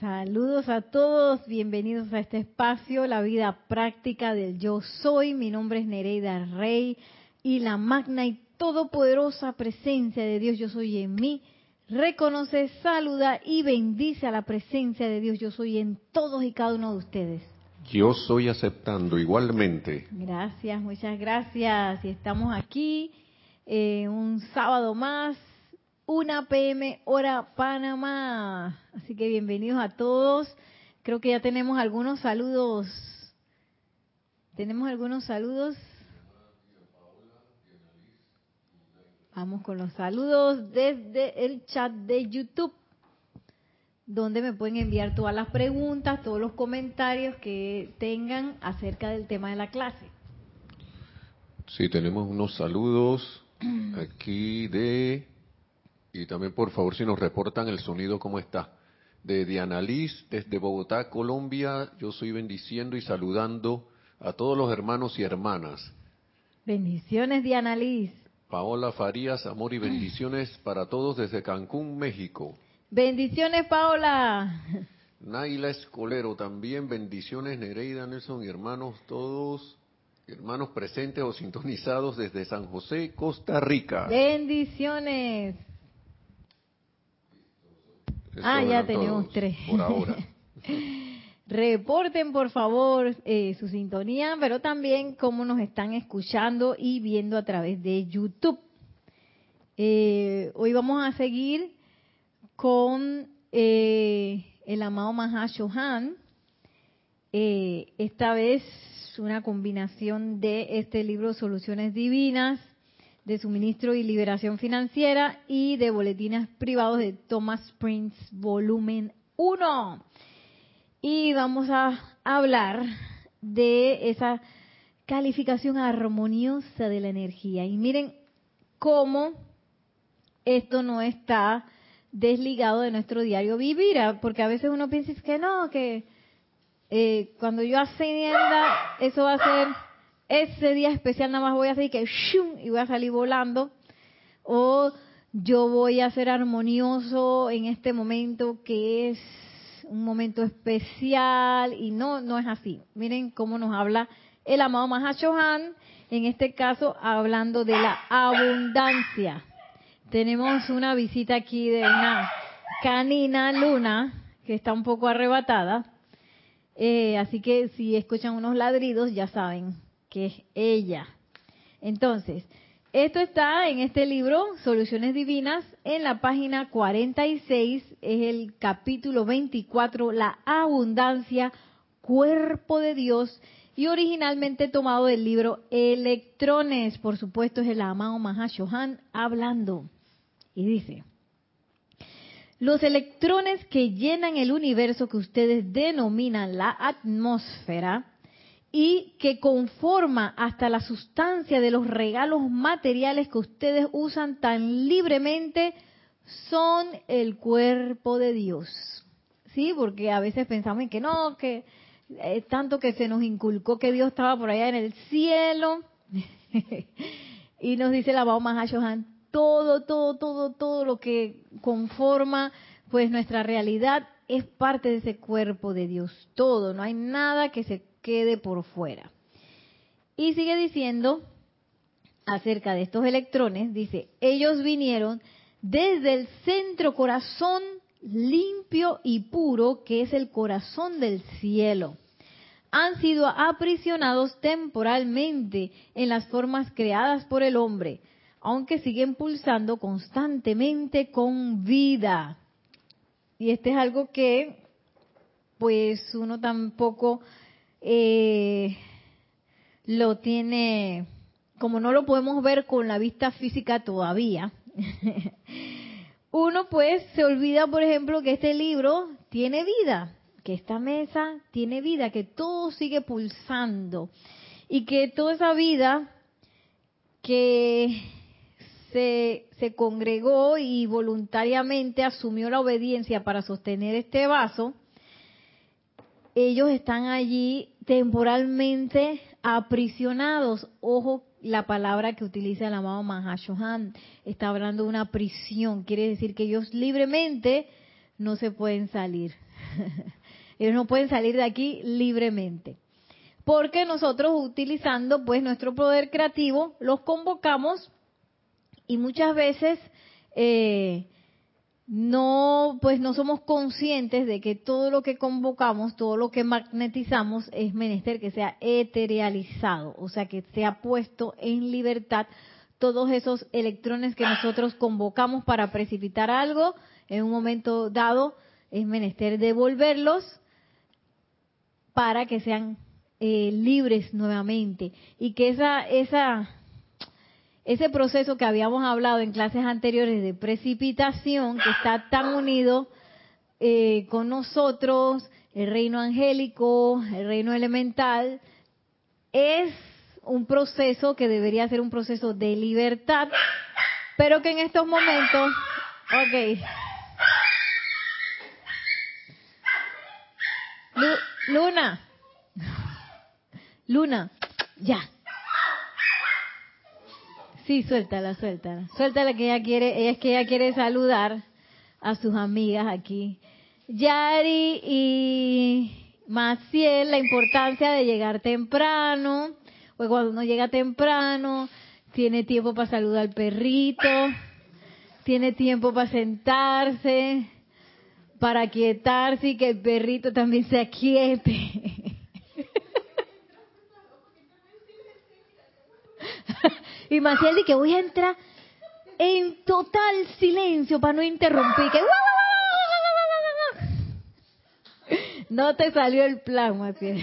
Saludos a todos, bienvenidos a este espacio, la vida práctica del yo soy. Mi nombre es Nereida Rey y la magna y todopoderosa presencia de Dios yo soy en mí. Reconoce, saluda y bendice a la presencia de Dios yo soy en todos y cada uno de ustedes. Yo soy aceptando igualmente. Gracias, muchas gracias. Y estamos aquí eh, un sábado más 1 pm hora Panamá. Así que bienvenidos a todos. Creo que ya tenemos algunos saludos. Tenemos algunos saludos. Vamos con los saludos desde el chat de YouTube, donde me pueden enviar todas las preguntas, todos los comentarios que tengan acerca del tema de la clase. Sí, tenemos unos saludos aquí de y también, por favor, si nos reportan el sonido, ¿cómo está? De Diana Liz, desde Bogotá, Colombia, yo soy bendiciendo y saludando a todos los hermanos y hermanas. Bendiciones, Diana Liz. Paola Farías, amor y bendiciones para todos desde Cancún, México. Bendiciones, Paola. Naila Escolero, también bendiciones, Nereida Nelson y hermanos todos, hermanos presentes o sintonizados desde San José, Costa Rica. Bendiciones ah, ya tenemos tres. Por ahora. Reporten por favor eh, su sintonía, pero también cómo nos están escuchando y viendo a través de YouTube. Eh, hoy vamos a seguir con eh, el amado Mahashohan. esta vez una combinación de este libro Soluciones Divinas de suministro y liberación financiera y de boletines privados de Thomas Prince, volumen 1. Y vamos a hablar de esa calificación armoniosa de la energía. Y miren cómo esto no está desligado de nuestro diario vivir, ¿ah? porque a veces uno piensa que no, que eh, cuando yo ascienda, eso va a ser ese día especial nada más voy a hacer que ¡shum! y voy a salir volando. O yo voy a ser armonioso en este momento que es un momento especial y no, no es así. Miren cómo nos habla el amado Mahashohan, en este caso hablando de la abundancia. Tenemos una visita aquí de una canina luna que está un poco arrebatada. Eh, así que si escuchan unos ladridos ya saben que es ella. Entonces, esto está en este libro, Soluciones Divinas, en la página 46, es el capítulo 24, la abundancia, cuerpo de Dios, y originalmente tomado del libro Electrones, por supuesto es el amado Mahashohan hablando. Y dice, los electrones que llenan el universo que ustedes denominan la atmósfera, y que conforma hasta la sustancia de los regalos materiales que ustedes usan tan libremente son el cuerpo de Dios. ¿Sí? Porque a veces pensamos en que no, que es tanto que se nos inculcó que Dios estaba por allá en el cielo. y nos dice la Bauma Hashohan, todo, todo, todo, todo lo que conforma pues nuestra realidad es parte de ese cuerpo de Dios. Todo, no hay nada que se quede por fuera. Y sigue diciendo acerca de estos electrones, dice, ellos vinieron desde el centro corazón limpio y puro, que es el corazón del cielo. Han sido aprisionados temporalmente en las formas creadas por el hombre, aunque siguen pulsando constantemente con vida. Y este es algo que, pues, uno tampoco eh, lo tiene, como no lo podemos ver con la vista física todavía, uno pues se olvida, por ejemplo, que este libro tiene vida, que esta mesa tiene vida, que todo sigue pulsando y que toda esa vida que se, se congregó y voluntariamente asumió la obediencia para sostener este vaso, ellos están allí temporalmente aprisionados. Ojo, la palabra que utiliza el amado Mahashohan está hablando de una prisión. Quiere decir que ellos libremente no se pueden salir. ellos no pueden salir de aquí libremente. Porque nosotros utilizando pues nuestro poder creativo los convocamos y muchas veces eh, no pues no somos conscientes de que todo lo que convocamos, todo lo que magnetizamos es menester que sea eterializado, o sea que sea puesto en libertad todos esos electrones que nosotros convocamos para precipitar algo en un momento dado es menester devolverlos para que sean eh, libres nuevamente y que esa esa ese proceso que habíamos hablado en clases anteriores de precipitación que está tan unido eh, con nosotros el reino angélico el reino elemental es un proceso que debería ser un proceso de libertad pero que en estos momentos ok Luna. Luna, ya. Sí, suéltala, suéltala. Suéltala que ella quiere, ella es que ella quiere saludar a sus amigas aquí. Yari y Maciel, la importancia de llegar temprano. Pues cuando uno llega temprano, tiene tiempo para saludar al perrito, tiene tiempo para sentarse, para quietarse y que el perrito también se aquiete. y Maciel dice que voy a entrar en total silencio para no interrumpir. Que... No te salió el plan, Maciel.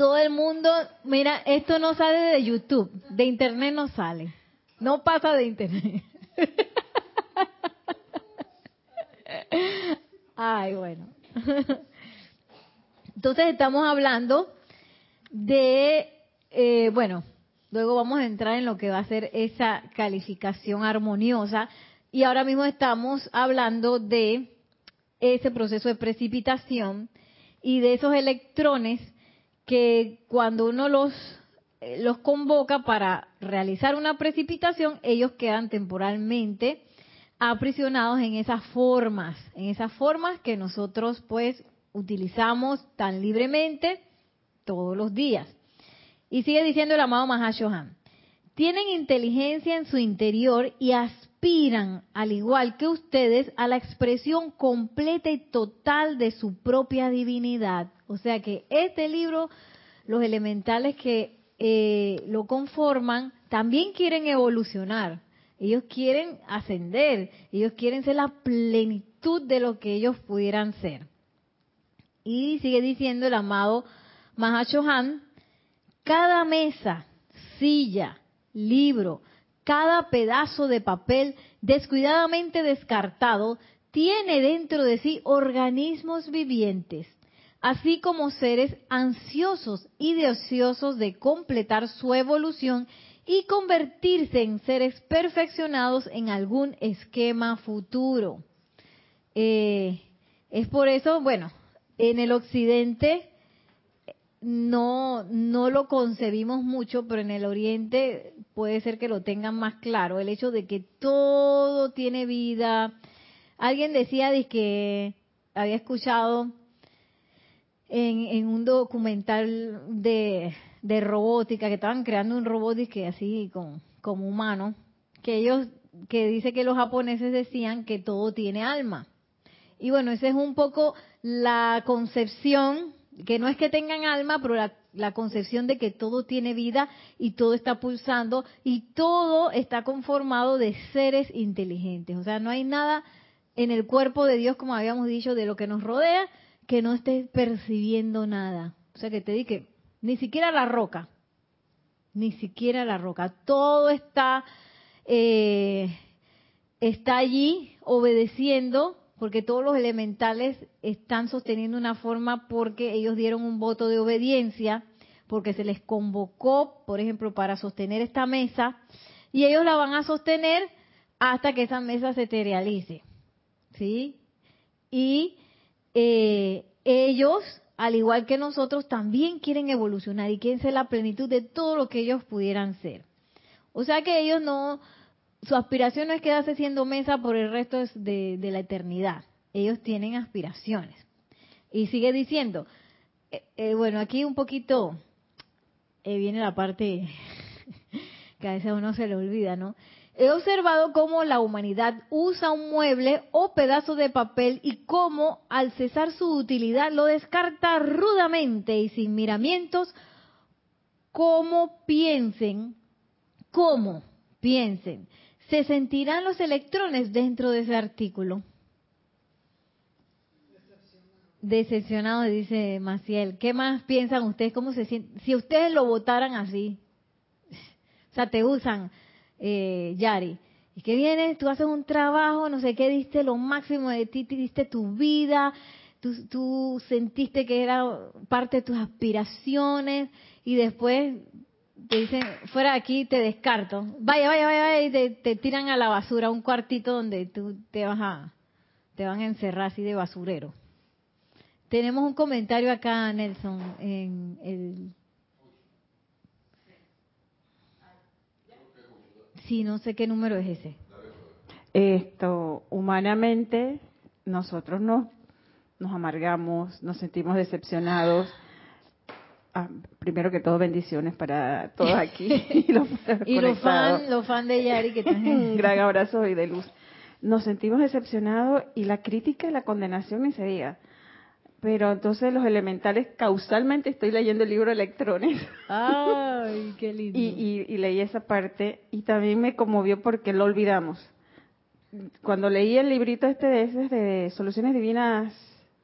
todo el mundo, mira, esto no sale de YouTube, de internet no sale, no pasa de internet. Ay, bueno. Entonces estamos hablando de, eh, bueno, luego vamos a entrar en lo que va a ser esa calificación armoniosa. Y ahora mismo estamos hablando de ese proceso de precipitación y de esos electrones que cuando uno los, eh, los convoca para realizar una precipitación, ellos quedan temporalmente aprisionados en esas formas, en esas formas que nosotros pues utilizamos tan libremente todos los días. Y sigue diciendo el amado Mahashohan, tienen inteligencia en su interior y aspiran, al igual que ustedes, a la expresión completa y total de su propia divinidad. O sea que este libro, los elementales que eh, lo conforman, también quieren evolucionar. Ellos quieren ascender, ellos quieren ser la plenitud de lo que ellos pudieran ser. Y sigue diciendo el amado Mahashohan, cada mesa, silla, libro, cada pedazo de papel descuidadamente descartado tiene dentro de sí organismos vivientes así como seres ansiosos y deseosos de completar su evolución y convertirse en seres perfeccionados en algún esquema futuro. Eh, es por eso, bueno, en el occidente no, no lo concebimos mucho, pero en el oriente puede ser que lo tengan más claro, el hecho de que todo tiene vida. Alguien decía de que había escuchado en, un documental de, robótica, que estaban creando un robot que así con, como humano, que ellos, que dice que los japoneses decían que todo tiene alma. Y bueno, esa es un poco la concepción, que no es que tengan alma, pero la, la concepción de que todo tiene vida y todo está pulsando y todo está conformado de seres inteligentes. O sea, no hay nada en el cuerpo de Dios, como habíamos dicho, de lo que nos rodea, que no estés percibiendo nada. O sea, que te di que ni siquiera la roca, ni siquiera la roca, todo está, eh, está allí obedeciendo porque todos los elementales están sosteniendo una forma porque ellos dieron un voto de obediencia, porque se les convocó, por ejemplo, para sostener esta mesa, y ellos la van a sostener hasta que esa mesa se realice. ¿Sí? Y eh, ellos, al igual que nosotros, también quieren evolucionar y quieren ser la plenitud de todo lo que ellos pudieran ser. O sea que ellos no, su aspiración no es quedarse siendo mesa por el resto de, la eternidad. Ellos tienen aspiraciones. Y sigue diciendo, eh, eh, bueno, aquí un poquito eh, viene la parte que a veces uno se le olvida, ¿no? He observado cómo la humanidad usa un mueble o pedazo de papel y cómo al cesar su utilidad lo descarta rudamente y sin miramientos, cómo piensen, cómo piensen, se sentirán los electrones dentro de ese artículo. Decepcionado, dice Maciel. ¿Qué más piensan ustedes? ¿Cómo se sienten? Si ustedes lo votaran así, o sea, te usan eh, Yari. Y que vienes, tú haces un trabajo, no sé qué, diste lo máximo de ti, diste tu vida, tú, tú sentiste que era parte de tus aspiraciones y después te dicen, fuera de aquí te descarto. Vaya, vaya, vaya, y te, te, tiran a la basura, un cuartito donde tú te vas a, te van a encerrar así de basurero. Tenemos un comentario acá, Nelson, en el Sí, no sé qué número es ese. Esto, humanamente, nosotros nos, nos amargamos, nos sentimos decepcionados. Ah, primero que todo, bendiciones para todos aquí. y los, y los fans los fan de Yari que están Un gran abrazo y de luz. Nos sentimos decepcionados y la crítica y la condenación ni se diga. Pero entonces los elementales, causalmente estoy leyendo el libro Electrones. ¡Ay, qué lindo! y, leí esa parte y también me conmovió porque lo olvidamos. Cuando leí el librito este de, de soluciones divinas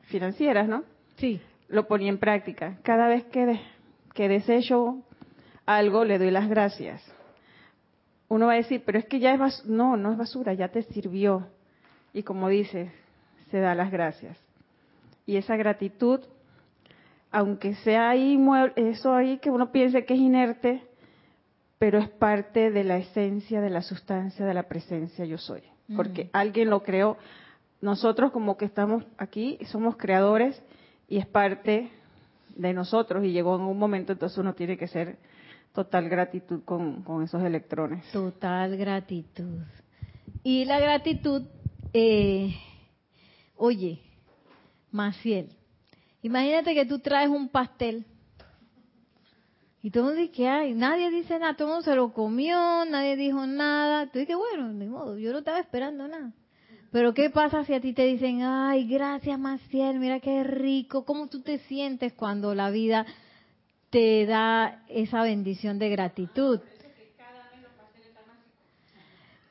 financieras, ¿no? Sí. Lo ponía en práctica. Cada vez que, que desecho algo, le doy las gracias. Uno va a decir, pero es que ya es basura. No, no es basura, ya te sirvió. Y como dices, se da las gracias y esa gratitud, aunque sea ahí eso ahí que uno piense que es inerte, pero es parte de la esencia, de la sustancia, de la presencia yo soy, porque alguien lo creó. Nosotros como que estamos aquí somos creadores y es parte de nosotros y llegó en un momento entonces uno tiene que ser total gratitud con, con esos electrones. Total gratitud. Y la gratitud, eh, oye, Maciel, imagínate que tú traes un pastel y todo dice que hay, nadie dice nada, todo el mundo se lo comió, nadie dijo nada. Tú dices, bueno, ni modo, yo no estaba esperando nada. Pero ¿qué pasa si a ti te dicen, ay, gracias Maciel, mira qué rico, cómo tú te sientes cuando la vida te da esa bendición de gratitud?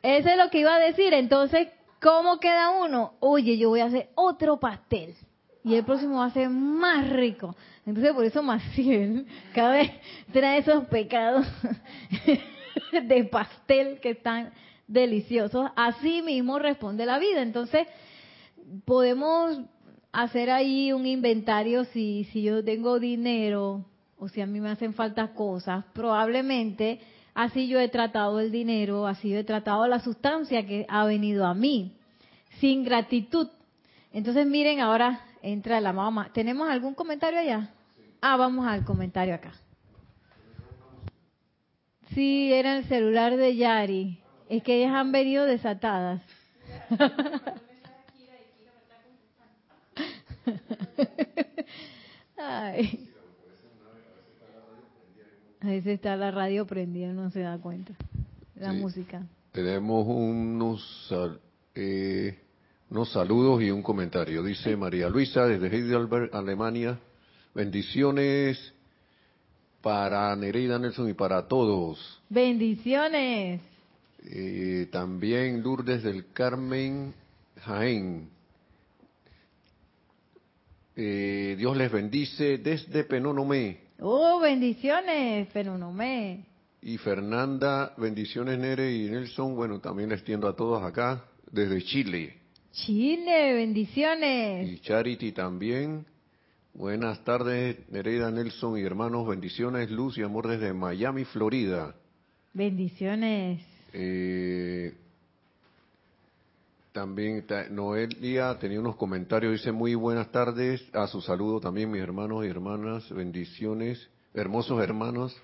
Eso es lo que iba a decir. Entonces, ¿cómo queda uno? Oye, yo voy a hacer otro pastel y el próximo va a ser más rico. Entonces por eso Maciel cada vez trae esos pecados de pastel que están deliciosos. Así mismo responde la vida. Entonces podemos hacer ahí un inventario si, si yo tengo dinero o si a mí me hacen falta cosas. Probablemente así yo he tratado el dinero, así yo he tratado la sustancia que ha venido a mí, sin gratitud. Entonces miren ahora entra la mamá. ¿Tenemos algún comentario allá? Ah, vamos al comentario acá. Sí, era el celular de Yari. Es que ellas han venido desatadas. Ay. A veces está la radio prendida, no se da cuenta. La música. Tenemos unos eh, unos saludos y un comentario. Dice María Luisa desde Heidelberg, Alemania. Bendiciones para Nereida Nelson y para todos. Bendiciones. Eh, también Lourdes del Carmen Jaén. Eh, Dios les bendice desde Penonomé. Oh, bendiciones, Penonomé. Y Fernanda, bendiciones Nere y Nelson. Bueno, también les tiendo a todos acá desde Chile. Chile, bendiciones. Y Charity también. Buenas tardes, Nereida Nelson y hermanos, bendiciones, luz y amor desde Miami, Florida. Bendiciones. Eh, también Noelia tenía unos comentarios, dice muy buenas tardes, a su saludo también mis hermanos y hermanas, bendiciones, hermosos hermanos,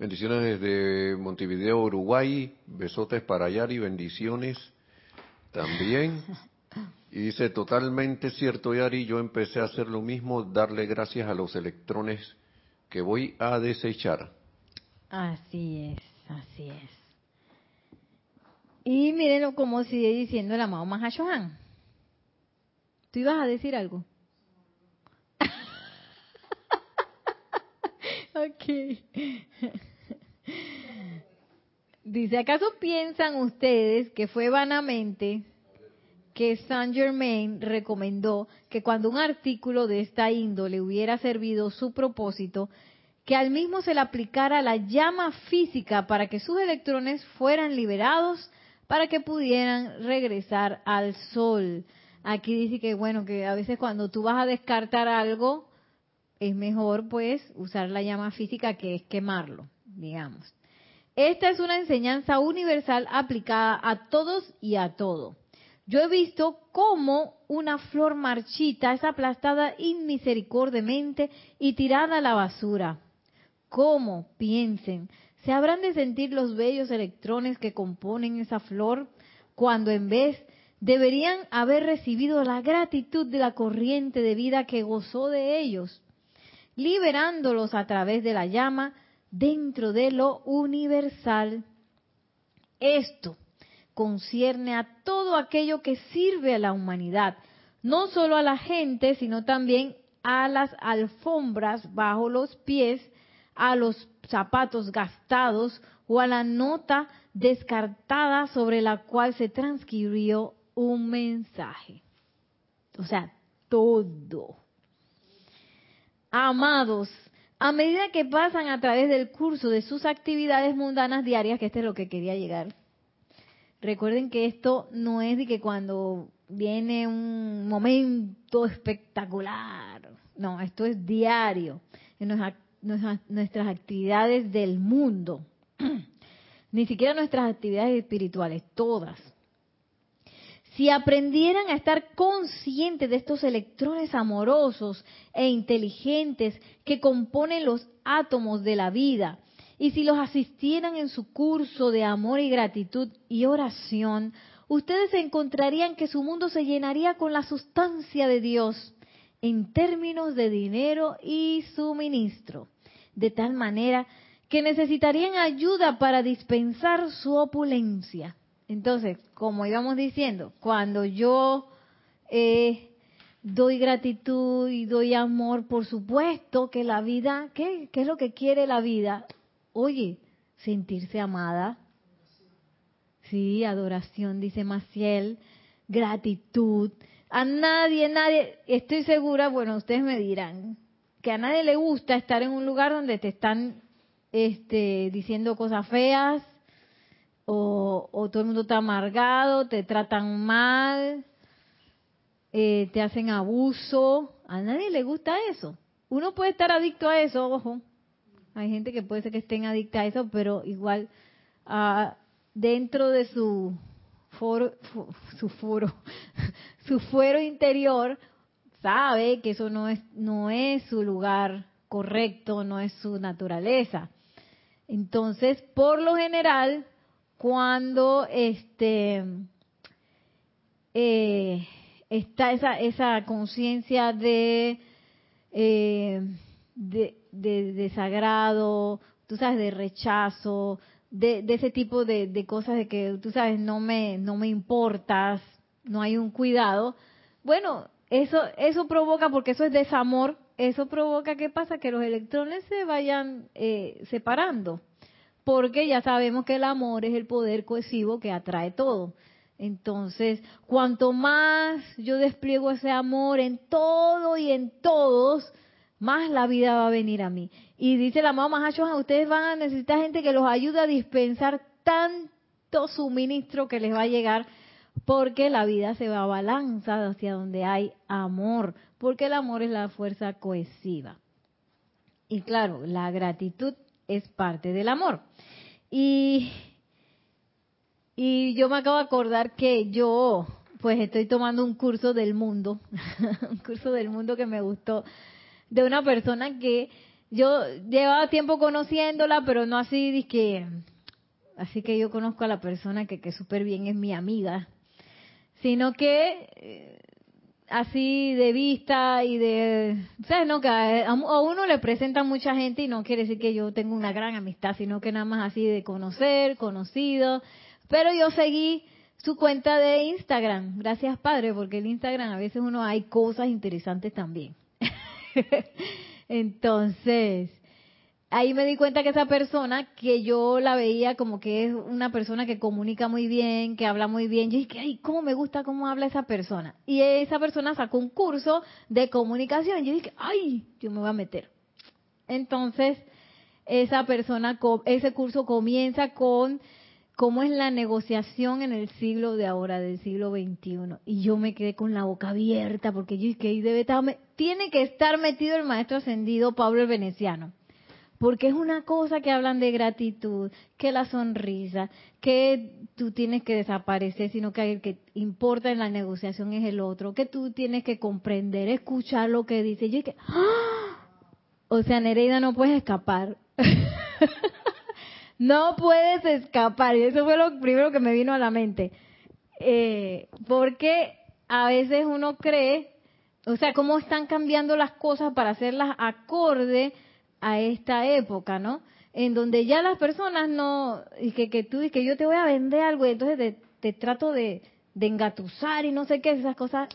Bendiciones desde Montevideo, Uruguay. Besotes para Yari, bendiciones también. Y dice, totalmente cierto, Yari, yo empecé a hacer lo mismo, darle gracias a los electrones que voy a desechar. Así es, así es. Y mírenlo como sigue diciendo el amado Mahashohan. ¿Tú ibas a decir algo? ok. Dice, ¿acaso piensan ustedes que fue vanamente que Saint Germain recomendó que cuando un artículo de esta índole hubiera servido su propósito, que al mismo se le aplicara la llama física para que sus electrones fueran liberados para que pudieran regresar al sol? Aquí dice que bueno, que a veces cuando tú vas a descartar algo, es mejor pues usar la llama física que es quemarlo, digamos. Esta es una enseñanza universal aplicada a todos y a todo. Yo he visto cómo una flor marchita es aplastada inmisericordiamente y tirada a la basura. ¿Cómo, piensen, se habrán de sentir los bellos electrones que componen esa flor cuando en vez deberían haber recibido la gratitud de la corriente de vida que gozó de ellos, liberándolos a través de la llama dentro de lo universal. Esto concierne a todo aquello que sirve a la humanidad, no solo a la gente, sino también a las alfombras bajo los pies, a los zapatos gastados o a la nota descartada sobre la cual se transcribió un mensaje. O sea, todo. Amados, a medida que pasan a través del curso de sus actividades mundanas diarias, que este es lo que quería llegar, recuerden que esto no es de que cuando viene un momento espectacular, no, esto es diario, en nuestras actividades del mundo, ni siquiera nuestras actividades espirituales, todas. Si aprendieran a estar conscientes de estos electrones amorosos e inteligentes que componen los átomos de la vida, y si los asistieran en su curso de amor y gratitud y oración, ustedes encontrarían que su mundo se llenaría con la sustancia de Dios en términos de dinero y suministro, de tal manera que necesitarían ayuda para dispensar su opulencia. Entonces, como íbamos diciendo, cuando yo eh, doy gratitud y doy amor, por supuesto que la vida, ¿qué? ¿Qué es lo que quiere la vida? Oye, sentirse amada. Sí, adoración, dice Maciel, gratitud. A nadie, nadie, estoy segura, bueno, ustedes me dirán, que a nadie le gusta estar en un lugar donde te están este, diciendo cosas feas, o, todo el mundo está amargado, te tratan mal, eh, te hacen abuso. A nadie le gusta eso. Uno puede estar adicto a eso, ojo. Hay gente que puede ser que estén adicta a eso, pero igual ah, dentro de su foro, su foro, su fuero interior sabe que eso no es no es su lugar correcto, no es su naturaleza. Entonces, por lo general, cuando este eh, está esa, esa conciencia de, eh, de, desagrado, tú sabes, de rechazo, de, ese tipo de, de, cosas de que tú sabes, no me, no me importas, no hay un cuidado. Bueno, eso, eso provoca, porque eso es desamor, eso provoca, ¿qué pasa? Que los electrones se vayan eh, separando porque ya sabemos que el amor es el poder cohesivo que atrae todo. Entonces, cuanto más yo despliego ese amor en todo y en todos, más la vida va a venir a mí. Y dice la mamá Mahashohan, ustedes van a necesitar gente que los ayude a dispensar tanto suministro que les va a llegar, porque la vida se va a balanzar hacia donde hay amor, porque el amor es la fuerza cohesiva. Y claro, la gratitud es parte del amor. Y, y yo me acabo de acordar que yo, pues estoy tomando un curso del mundo, un curso del mundo que me gustó, de una persona que yo llevaba tiempo conociéndola, pero no así que así que yo conozco a la persona que, que súper bien es mi amiga, sino que eh, así de vista y de, ¿sabes? No, que a, uno le presenta mucha gente y no quiere decir que yo tengo una gran amistad, sino que nada más así de conocer, conocido. Pero yo seguí su cuenta de Instagram, gracias Padre, porque en Instagram a veces uno hay cosas interesantes también. Entonces, ahí me di cuenta que esa persona, que yo la veía como que es una persona que comunica muy bien, que habla muy bien, yo dije, ay, cómo me gusta cómo habla esa persona. Y esa persona sacó un curso de comunicación. Yo dije, ay, yo me voy a meter. Entonces, esa persona, ese curso comienza con cómo es la negociación en el siglo de ahora, del siglo XXI. Y yo me quedé con la boca abierta porque yo dije, debe estar, tiene que estar metido el maestro ascendido Pablo el Veneciano porque es una cosa que hablan de gratitud, que la sonrisa, que tú tienes que desaparecer, sino que el que importa en la negociación es el otro, que tú tienes que comprender, escuchar lo que dice. Yo que, ¡Ah! o sea, Nereida no puedes escapar. no puedes escapar. Y eso fue lo primero que me vino a la mente. Eh, porque a veces uno cree, o sea, cómo están cambiando las cosas para hacerlas acorde a esta época, ¿no? En donde ya las personas no, y que, que tú, y que yo te voy a vender algo, y entonces te, trato de, de engatusar y no sé qué, esas cosas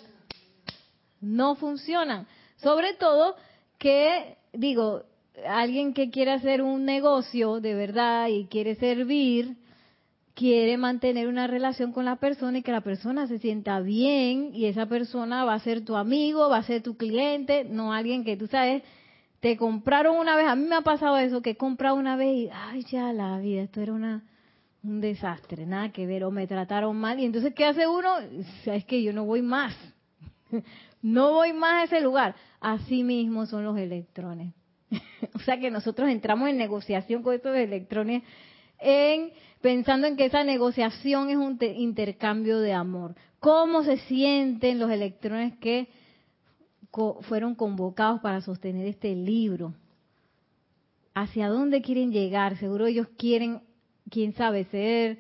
no funcionan. Sobre todo que, digo, alguien que quiere hacer un negocio de verdad y quiere servir, quiere mantener una relación con la persona y que la persona se sienta bien y esa persona va a ser tu amigo, va a ser tu cliente, no alguien que tú sabes te compraron una vez, a mí me ha pasado eso, que he comprado una vez y, ay, ya la vida, esto era una un desastre, nada que ver, o me trataron mal. Y entonces, ¿qué hace uno? Es que yo no voy más, no voy más a ese lugar. Así mismo son los electrones. o sea que nosotros entramos en negociación con estos electrones en pensando en que esa negociación es un intercambio de amor. ¿Cómo se sienten los electrones que fueron convocados para sostener este libro. ¿Hacia dónde quieren llegar? Seguro ellos quieren, quién sabe, ser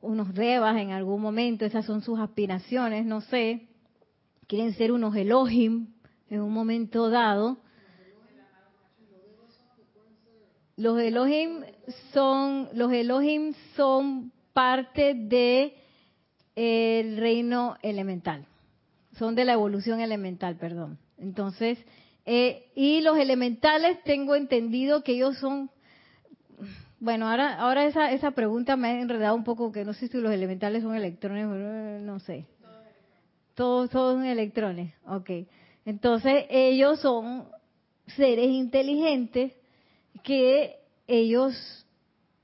unos rebas en algún momento, esas son sus aspiraciones, no sé. Quieren ser unos Elohim en un momento dado. Los Elohim son, los Elohim son parte de el reino elemental son de la evolución elemental, perdón. Entonces, eh, y los elementales tengo entendido que ellos son, bueno, ahora, ahora esa, esa pregunta me ha enredado un poco, que no sé si los elementales son electrones, no sé. Todos son electrones, ok. Entonces, ellos son seres inteligentes que ellos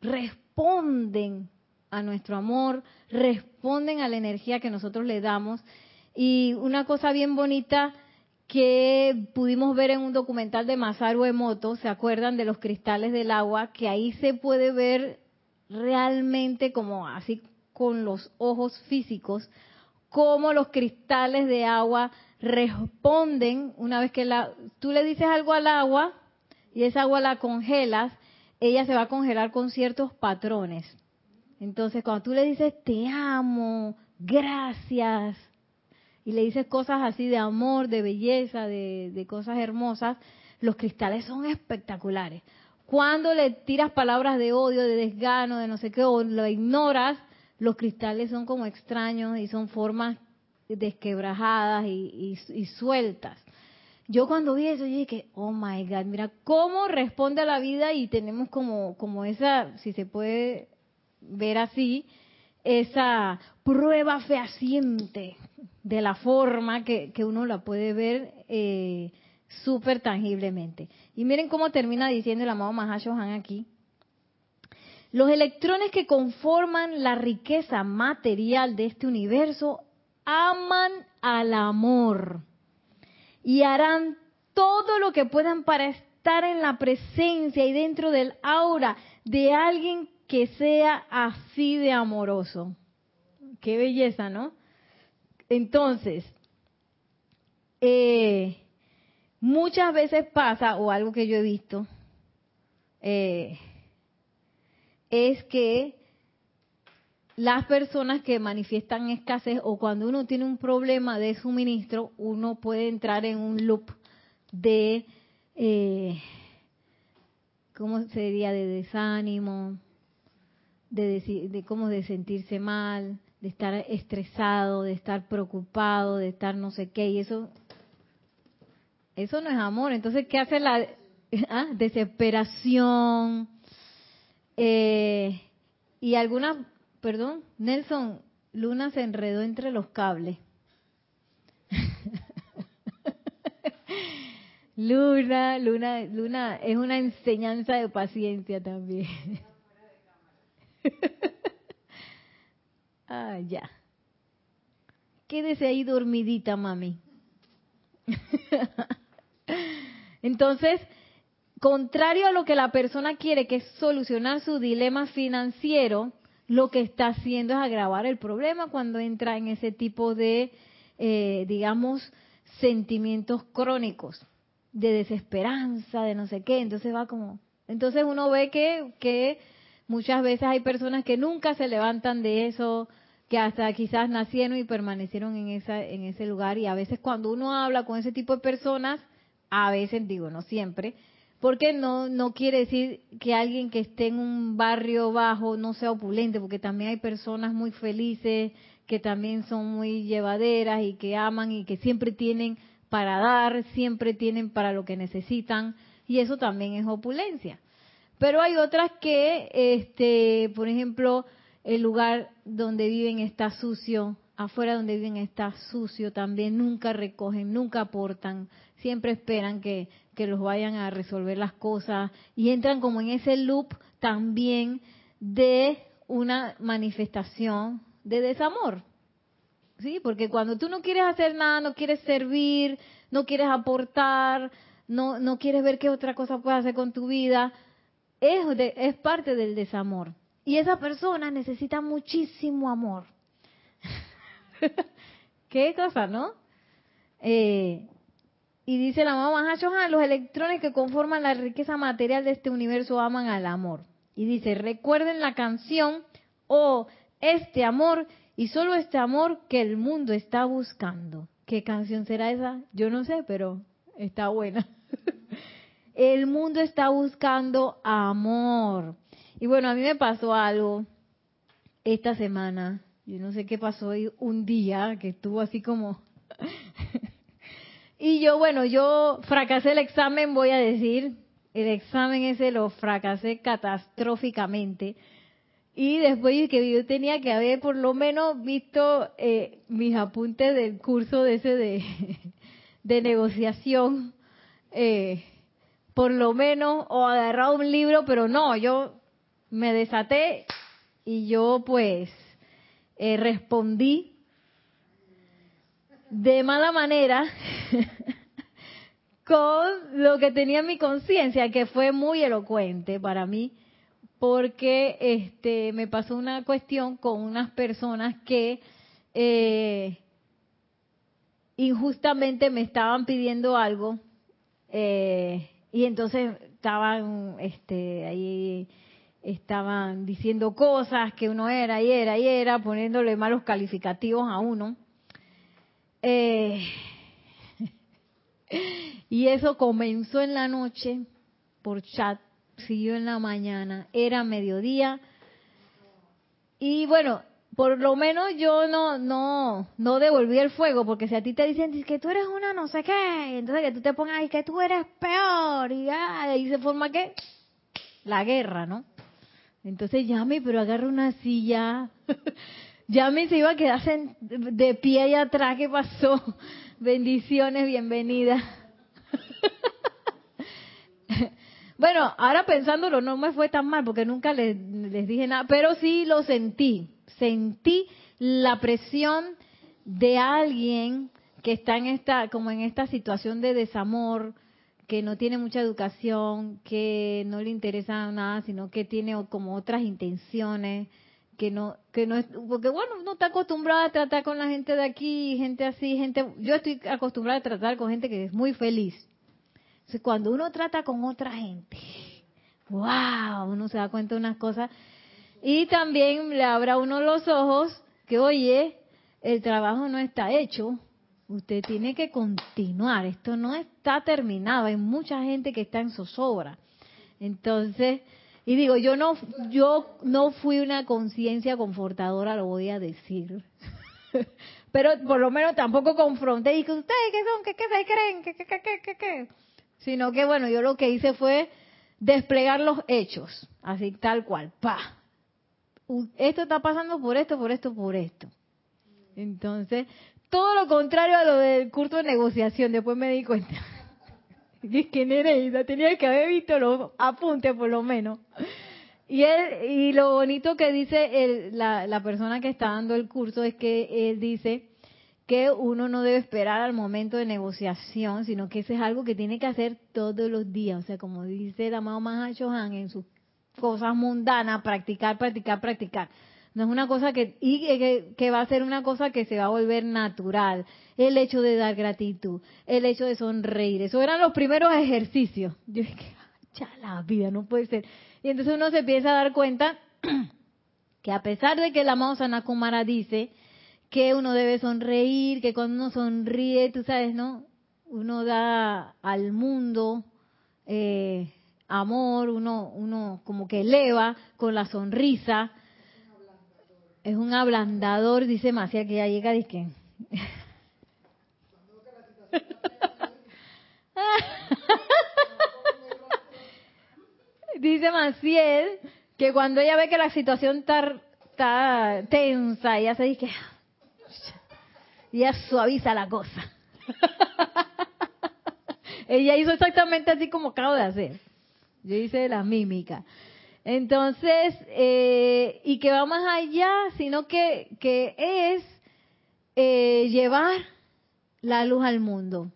responden a nuestro amor, responden a la energía que nosotros le damos y una cosa bien bonita que pudimos ver en un documental de Masaru Emoto, ¿se acuerdan de los cristales del agua? Que ahí se puede ver realmente como así con los ojos físicos, cómo los cristales de agua responden una vez que la, tú le dices algo al agua y esa agua la congelas, ella se va a congelar con ciertos patrones. Entonces, cuando tú le dices te amo, gracias, y le dices cosas así de amor, de belleza, de, cosas hermosas, los cristales son espectaculares. Cuando le tiras palabras de odio, de desgano, de no sé qué, o lo ignoras, los cristales son como extraños y son formas desquebrajadas y, y, sueltas. Yo cuando vi eso, yo dije, oh my God, mira cómo responde a la vida y tenemos como, como esa, si se puede ver así, esa prueba fehaciente de la forma que, uno la puede ver eh, súper tangiblemente. Y miren cómo termina diciendo el amado Mahashohan aquí. Los electrones que conforman la riqueza material de este universo aman al amor y harán todo lo que puedan para estar en la presencia y dentro del aura de alguien que sea así de amoroso. Qué belleza, ¿no? Entonces, eh, muchas veces pasa, o algo que yo he visto, eh, es que las personas que manifiestan escasez o cuando uno tiene un problema de suministro, uno puede entrar en un loop de, eh, ¿cómo sería? De desánimo, de, de cómo de sentirse mal, de estar estresado, de estar preocupado, de estar no sé qué, y eso, eso no es amor. Entonces, ¿qué hace la ah, desesperación? Eh, y algunas, perdón, Nelson, Luna se enredó entre los cables. Luna, Luna, Luna es una enseñanza de paciencia también. ah, ya. Quédese ahí dormidita, mami. Entonces, contrario a lo que la persona quiere, que es solucionar su dilema financiero, lo que está haciendo es agravar el problema cuando entra en ese tipo de, eh, digamos, sentimientos crónicos de desesperanza, de no sé qué. Entonces va como, entonces uno ve que, que muchas veces hay personas que nunca se levantan de eso, que hasta quizás nacieron y permanecieron en esa, en ese lugar. Y a veces cuando uno habla con ese tipo de personas, a veces digo, no siempre, porque no, no quiere decir que alguien que esté en un barrio bajo no sea opulente, porque también hay personas muy felices, que también son muy llevaderas y que aman y que siempre tienen para dar, siempre tienen para lo que necesitan, y eso también es opulencia. Pero hay otras que, este, por ejemplo, el lugar donde viven está sucio, afuera donde viven está sucio también, nunca recogen, nunca aportan, siempre esperan que, que los vayan a resolver las cosas y entran como en ese loop también de una manifestación de desamor. ¿Sí? Porque cuando tú no quieres hacer nada, no quieres servir, no quieres aportar, no, no quieres ver qué otra cosa puedes hacer con tu vida, es, es parte del desamor. Y esa persona necesita muchísimo amor. ¿Qué cosa, no? Eh, y dice la mamá los electrones que conforman la riqueza material de este universo aman al amor. Y dice, recuerden la canción, oh, este amor y solo este amor que el mundo está buscando. ¿Qué canción será esa? Yo no sé, pero está buena. el mundo está buscando amor. Y bueno, a mí me pasó algo esta semana. Yo no sé qué pasó hoy, un día que estuvo así como... y yo, bueno, yo fracasé el examen, voy a decir. El examen ese lo fracasé catastróficamente. Y después que yo tenía que haber por lo menos visto eh, mis apuntes del curso de ese de, de negociación, eh, por lo menos, o agarrado un libro, pero no, yo me desaté y yo pues eh, respondí de mala manera con lo que tenía en mi conciencia, que fue muy elocuente para mí, porque este me pasó una cuestión con unas personas que eh, injustamente me estaban pidiendo algo eh, y entonces estaban este ahí estaban diciendo cosas que uno era y era y era, poniéndole malos calificativos a uno. Eh, y eso comenzó en la noche por chat, siguió en la mañana, era mediodía. Y bueno, por lo menos yo no no no devolví el fuego, porque si a ti te dicen que tú eres una no sé qué, entonces que tú te pongas y que tú eres peor, y ahí se forma que la guerra, ¿no? Entonces llame, pero agarra una silla. llame, se iba a quedarse de pie ahí atrás. ¿Qué pasó? Bendiciones, bienvenida. bueno, ahora pensándolo, no me fue tan mal porque nunca les dije nada, pero sí lo sentí. Sentí la presión de alguien que está en esta, como en esta situación de desamor, que no tiene mucha educación, que no le interesa nada, sino que tiene como otras intenciones, que no, que no es, porque bueno, uno está acostumbrado a tratar con la gente de aquí, gente así, gente, yo estoy acostumbrada a tratar con gente que es muy feliz, Entonces, cuando uno trata con otra gente, wow, uno se da cuenta de unas cosas y también le abra uno los ojos que, oye, el trabajo no está hecho, usted tiene que continuar, esto no está terminado, hay mucha gente que está en zozobra. Entonces, y digo, yo no, yo no fui una conciencia confortadora, lo voy a decir. Pero por lo menos tampoco confronté y que ustedes qué son, qué, qué se creen, qué, qué, qué, qué, qué. Sino que bueno, yo lo que hice fue desplegar los hechos, así tal cual, pa. Esto está pasando por esto, por esto, por esto. Entonces, todo lo contrario a lo del curso de negociación, después me di cuenta. Que Nereida tenía que haber visto los apuntes por lo menos. Y él, y lo bonito que dice la, la persona que está dando el curso es que él dice que uno no debe esperar al momento de negociación, sino que eso es algo que tiene que hacer todos los días. O sea, como dice el amado Mahashohan en sus cosas mundanas, practicar, practicar, practicar. No es una cosa que, y que, que, va a ser una cosa que se va a volver natural. El hecho de dar gratitud, el hecho de sonreír. Eso eran los primeros ejercicios. Yo dije, ya la vida, no puede ser. Y entonces uno se empieza a dar cuenta que a pesar de que la Mausa Nakumara dice que uno debe sonreír, que cuando uno sonríe, tú sabes, ¿no? Uno da al mundo eh, amor, uno, uno como que eleva con la sonrisa es un ablandador, dice Macia, que ya llega que... dice Maciel que cuando ella ve que la situación está, tensa, ella se dice y ella suaviza la cosa. ella hizo exactamente así como acabo de hacer. Yo hice la mímica. Entonces, eh, y que va más allá, sino que, que es eh, llevar la luz al mundo,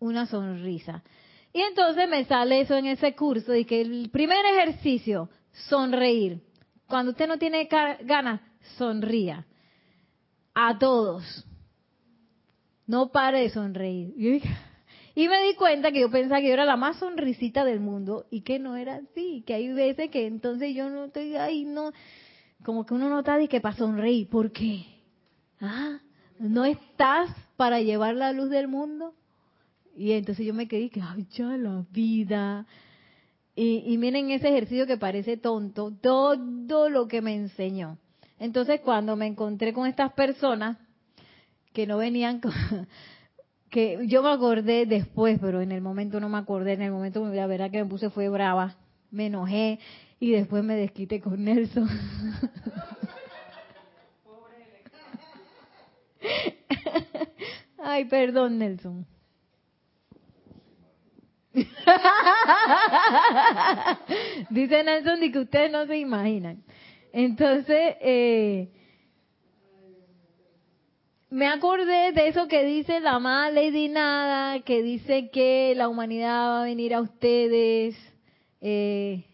una sonrisa. Y entonces me sale eso en ese curso, y que el primer ejercicio, sonreír. Cuando usted no tiene ganas, sonría. A todos. No pare de sonreír. Y me di cuenta que yo pensaba que yo era la más sonrisita del mundo y que no era así, que hay veces que entonces yo no estoy ahí, no, como que uno no está de que para sonreír. ¿Por qué? ¿Ah? ¿No estás para llevar la luz del mundo? Y entonces yo me quedé que, ay, ya la vida. Y, y miren ese ejercicio que parece tonto, todo lo que me enseñó. Entonces cuando me encontré con estas personas que no venían con, que yo me acordé después, pero en el momento no me acordé, en el momento la verdad que me puse fue brava, me enojé y después me desquité con Nelson. Ay, perdón, Nelson. Dice Nelson de que ustedes no se imaginan. Entonces, eh, me acordé de eso que dice la amada Lady Nada, que dice que la humanidad va a venir a ustedes eh,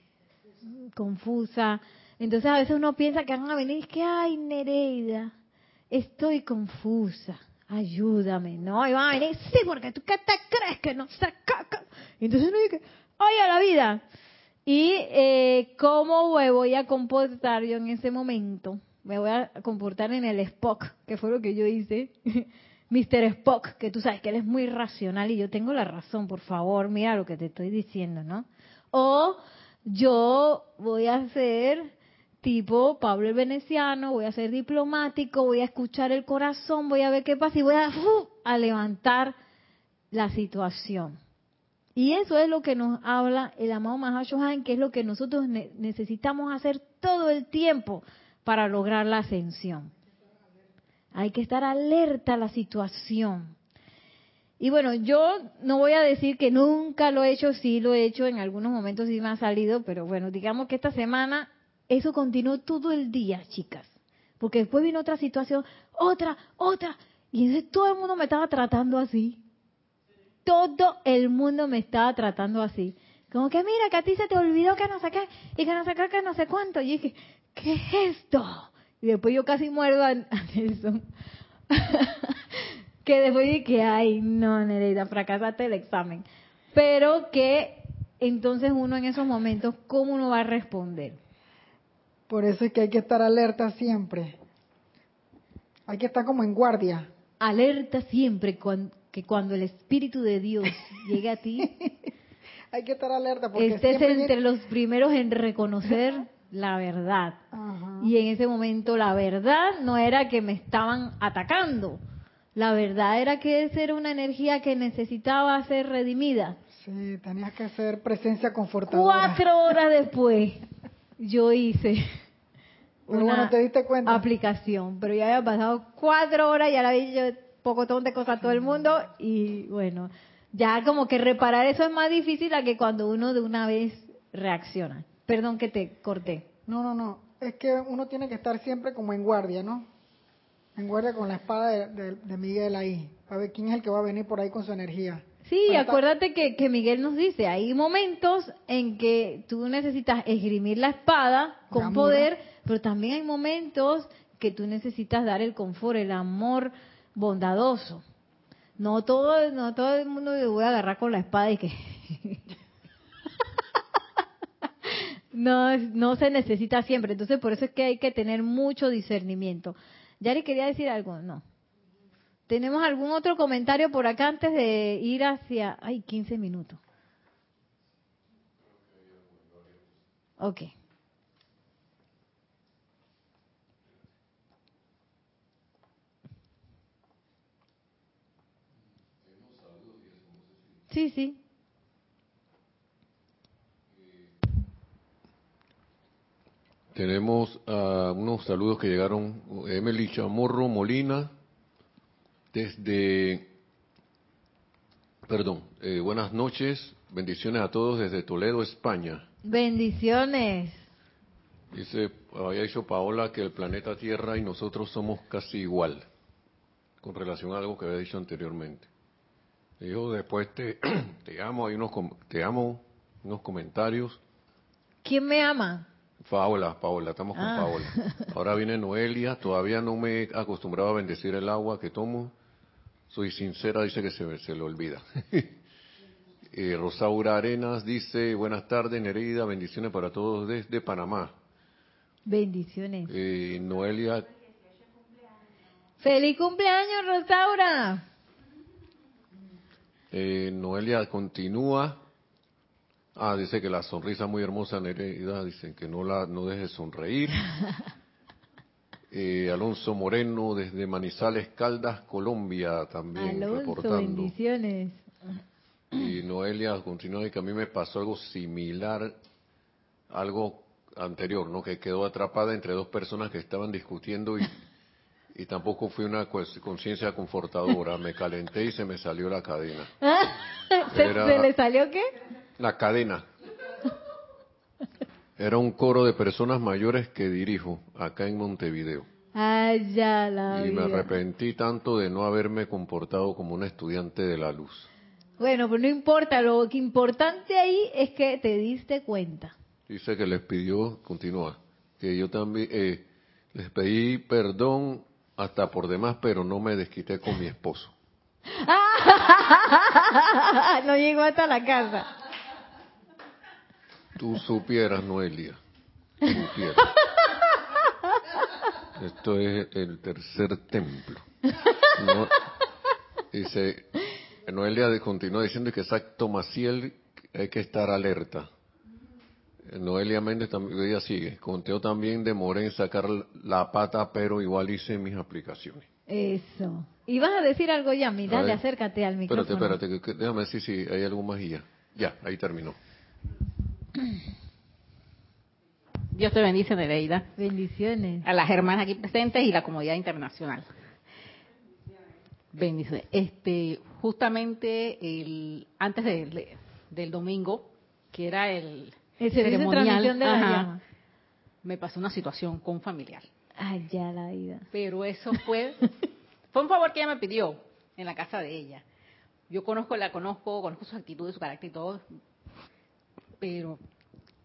confusa. Entonces a veces uno piensa que van a venir y que, ay, Nereida, estoy confusa, ayúdame. No, y van a venir, sí, porque tú qué te crees que no se caca. Entonces uno dice, ay, a la vida. ¿Y eh, cómo voy a comportar yo en ese momento? Me voy a comportar en el Spock, que fue lo que yo hice. Mr. Spock, que tú sabes que él es muy racional y yo tengo la razón, por favor, mira lo que te estoy diciendo, ¿no? O yo voy a ser tipo Pablo el Veneciano, voy a ser diplomático, voy a escuchar el corazón, voy a ver qué pasa y voy a, a levantar la situación. Y eso es lo que nos habla el amado Mahashohan, que es lo que nosotros necesitamos hacer todo el tiempo para lograr la ascensión. Hay que estar alerta a la situación. Y bueno, yo no voy a decir que nunca lo he hecho, sí lo he hecho, en algunos momentos sí me ha salido, pero bueno, digamos que esta semana eso continuó todo el día, chicas. Porque después vino otra situación, otra, otra, y entonces todo el mundo me estaba tratando así. Todo el mundo me estaba tratando así. Como que mira, que a ti se te olvidó que no sé qué, y que no sé qué, que no sé cuánto. Y dije, ¿qué es esto? Y después yo casi muerdo a, Nelson. que después dije, ay, no, Nereida, fracasaste el examen. pero que entonces uno en esos momentos, ¿cómo uno va a responder? Por eso es que hay que estar alerta siempre. Hay que estar como en guardia. Alerta siempre que cuando el Espíritu de Dios llegue a ti, hay que estar alerta porque estés entre los primeros en reconocer la verdad. Y en ese momento la verdad no era que me estaban atacando. La verdad era que esa era una energía que necesitaba ser redimida. Sí, tenías que ser presencia confortadora. Cuatro horas después yo hice una te diste cuenta. aplicación, pero ya había pasado cuatro horas y ahora había dicho poco de cosas a todo el mundo y bueno, ya como que reparar eso es más difícil a que cuando uno de una vez reacciona. Perdón que te corté. No, no, no. Es que uno tiene que estar siempre como en guardia, ¿no? En guardia con la espada de, Miguel ahí, para ver quién es el que va a venir por ahí con su energía. Sí, acuérdate que, que, Miguel nos dice, hay momentos en que tú necesitas esgrimir la espada con poder, pero también hay momentos que tú necesitas dar el confort, el amor bondadoso. No todo, no todo el mundo le voy a agarrar con la espada y que no, no se necesita siempre. Entonces, por eso es que hay que tener mucho discernimiento. Yari quería decir algo, no. ¿Tenemos algún otro comentario por acá antes de ir hacia... Ay, 15 minutos. Ok. Sí, sí. Tenemos uh, unos saludos que llegaron. Emily Chamorro Molina, desde. Perdón, eh, buenas noches, bendiciones a todos desde Toledo, España. Bendiciones. Dice, había dicho Paola que el planeta Tierra y nosotros somos casi igual, con relación a algo que había dicho anteriormente. Dijo, después te, te amo, hay unos, te amo, unos comentarios. ¿Quién me ama? Paola, Paola, estamos con ah. Paola. Ahora viene Noelia, todavía no me he acostumbrado a bendecir el agua que tomo. Soy sincera, dice que se, se le olvida. eh, Rosaura Arenas dice, buenas tardes Nereida, bendiciones para todos desde Panamá. Bendiciones. Eh, Noelia. ¡Feliz cumpleaños, Rosaura! Eh, Noelia continúa. Ah, dice que la sonrisa muy hermosa Nereida, dicen que no la no deje sonreír. Eh, Alonso Moreno desde Manizales Caldas, Colombia también Alonso, bendiciones. Y Noelia continúa y que a mí me pasó algo similar, algo anterior, ¿no? Que quedó atrapada entre dos personas que estaban discutiendo y, y tampoco fue una conciencia confortadora. Me calenté y se me salió la cadena. ¿Se, ¿Se le salió qué? La cadena. Era un coro de personas mayores que dirijo acá en Montevideo. Ay, ya la Y me arrepentí tanto de no haberme comportado como un estudiante de la luz. Bueno, pero no importa, lo que importante ahí es que te diste cuenta. Dice que les pidió, continúa, que yo también eh, les pedí perdón hasta por demás, pero no me desquité con mi esposo. no llegó hasta la casa. Tú supieras, Noelia. Supieras. Esto es el tercer templo. dice, Noelia continúa diciendo que exacto Maciel hay que estar alerta. Noelia Méndez también, ella sigue. Conteo también demoré en sacar la pata, pero igual hice mis aplicaciones. Eso. Y vas a decir algo ya, mi, dale, acércate al micrófono. Espérate, espérate, déjame decir si hay algo más y ya. Ya, ahí terminó. Dios te bendice, Nereida. Bendiciones. A las hermanas aquí presentes y la comunidad internacional. Bendiciones. Este, justamente el, antes del domingo, que era el, ceremonial, de la me pasó una situación con familiar. Ay, ya la vida. Pero eso fue, fue un favor que ella me pidió en la casa de ella. Yo conozco, la conozco, conozco su actitud, su carácter y todo, pero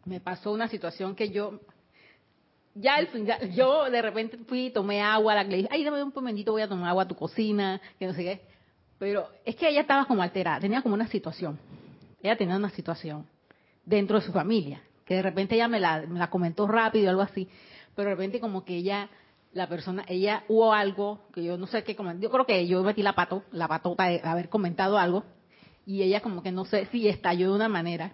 me pasó una situación que yo ya, yo de repente fui tomé agua, la le dije, ay, dame un momentito, voy a tomar agua a tu cocina, que no sé qué. Pero es que ella estaba como alterada, tenía como una situación. ella tenía una situación dentro de su familia, que de repente ella me la, me la comentó rápido, algo así, pero de repente como que ella, la persona, ella hubo algo que yo no sé qué yo creo que yo metí la pato, la patota de haber comentado algo, y ella como que no sé si estalló de una manera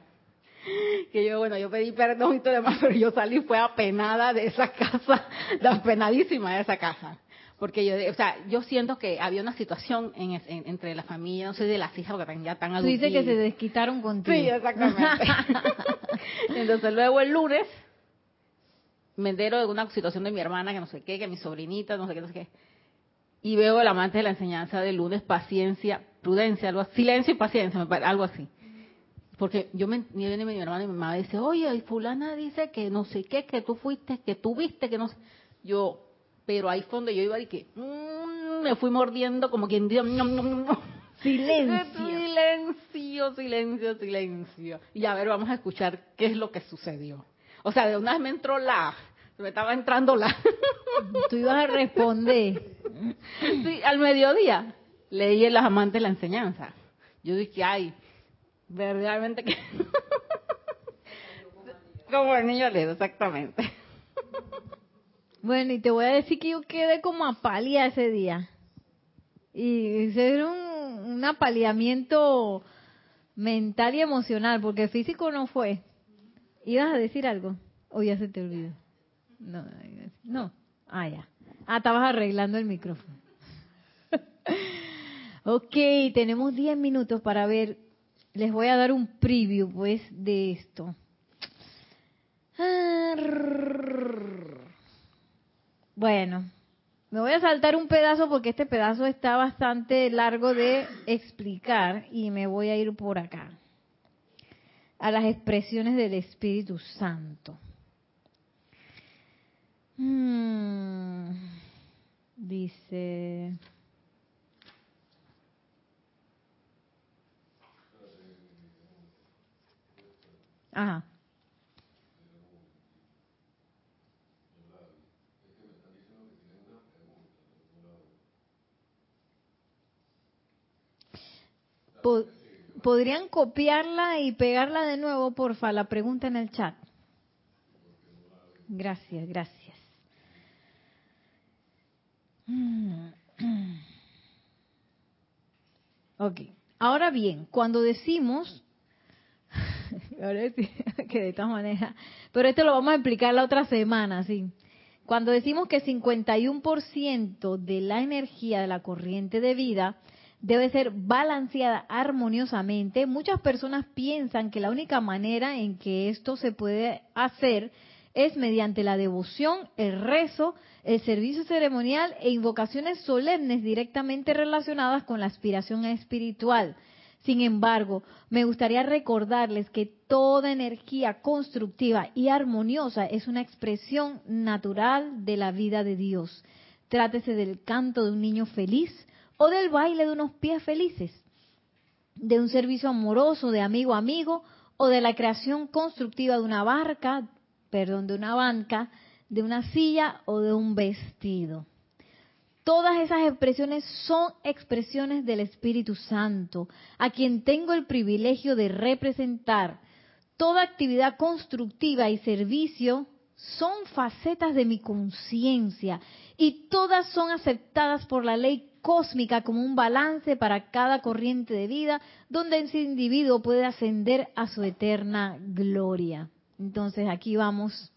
que yo, bueno, yo pedí perdón y todo demás, pero yo salí fue apenada de esa casa, apenadísima de esa casa. Porque yo, o sea, yo siento que había una situación en, en- entre la familia, no sé, de las hijas, porque ya tan Tú dices que se desquitaron contigo. Sí, exactamente. Entonces luego el lunes me entero de una situación de mi hermana, que no sé qué, que mi sobrinita, no sé qué, no sé qué. Y veo el amante de la enseñanza del lunes, paciencia, prudencia, algo silencio y paciencia, algo así. Porque yo me, viene mi hermana y mi mamá dice, oye, fulana dice que no sé qué, que tú fuiste, que tú viste, que no sé. Yo, pero ahí fue donde yo iba y que mm, me fui mordiendo como quien dice. Silencio. Silencio, silencio, silencio. Y a ver, vamos a escuchar qué es lo que sucedió. O sea, de una vez me entró la, me estaba entrando la, Tú ibas a responder. sí, al mediodía leí en Las Amantes de la Enseñanza. Yo dije, ay, verdaderamente que... Como el niño ledo, exactamente. Bueno, y te voy a decir que yo quedé como apalía ese día. Y ese era un, un apaleamiento mental y emocional, porque físico no fue. ¿Ibas a decir algo? ¿O ya se te olvidó? No, no. Ah, ya. Ah, estabas arreglando el micrófono. ok, tenemos 10 minutos para ver. Les voy a dar un preview, pues, de esto. Ah, Bueno, me voy a saltar un pedazo porque este pedazo está bastante largo de explicar y me voy a ir por acá. A las expresiones del Espíritu Santo. Mm, dice... Ajá. Po- ¿Podrían copiarla y pegarla de nuevo, porfa? La pregunta en el chat. Gracias, gracias. Mm. Ok. Ahora bien, cuando decimos, ahora sí, que de todas maneras, pero esto lo vamos a explicar la otra semana, sí. Cuando decimos que 51% de la energía de la corriente de vida debe ser balanceada armoniosamente, muchas personas piensan que la única manera en que esto se puede hacer es mediante la devoción, el rezo, el servicio ceremonial e invocaciones solemnes directamente relacionadas con la aspiración espiritual. Sin embargo, me gustaría recordarles que toda energía constructiva y armoniosa es una expresión natural de la vida de Dios. Trátese del canto de un niño feliz o del baile de unos pies felices, de un servicio amoroso de amigo a amigo o de la creación constructiva de una barca, perdón, de una banca, de una silla o de un vestido. Todas esas expresiones son expresiones del Espíritu Santo, a quien tengo el privilegio de representar. Toda actividad constructiva y servicio son facetas de mi conciencia y todas son aceptadas por la ley cósmica como un balance para cada corriente de vida donde ese individuo puede ascender a su eterna gloria. Entonces aquí vamos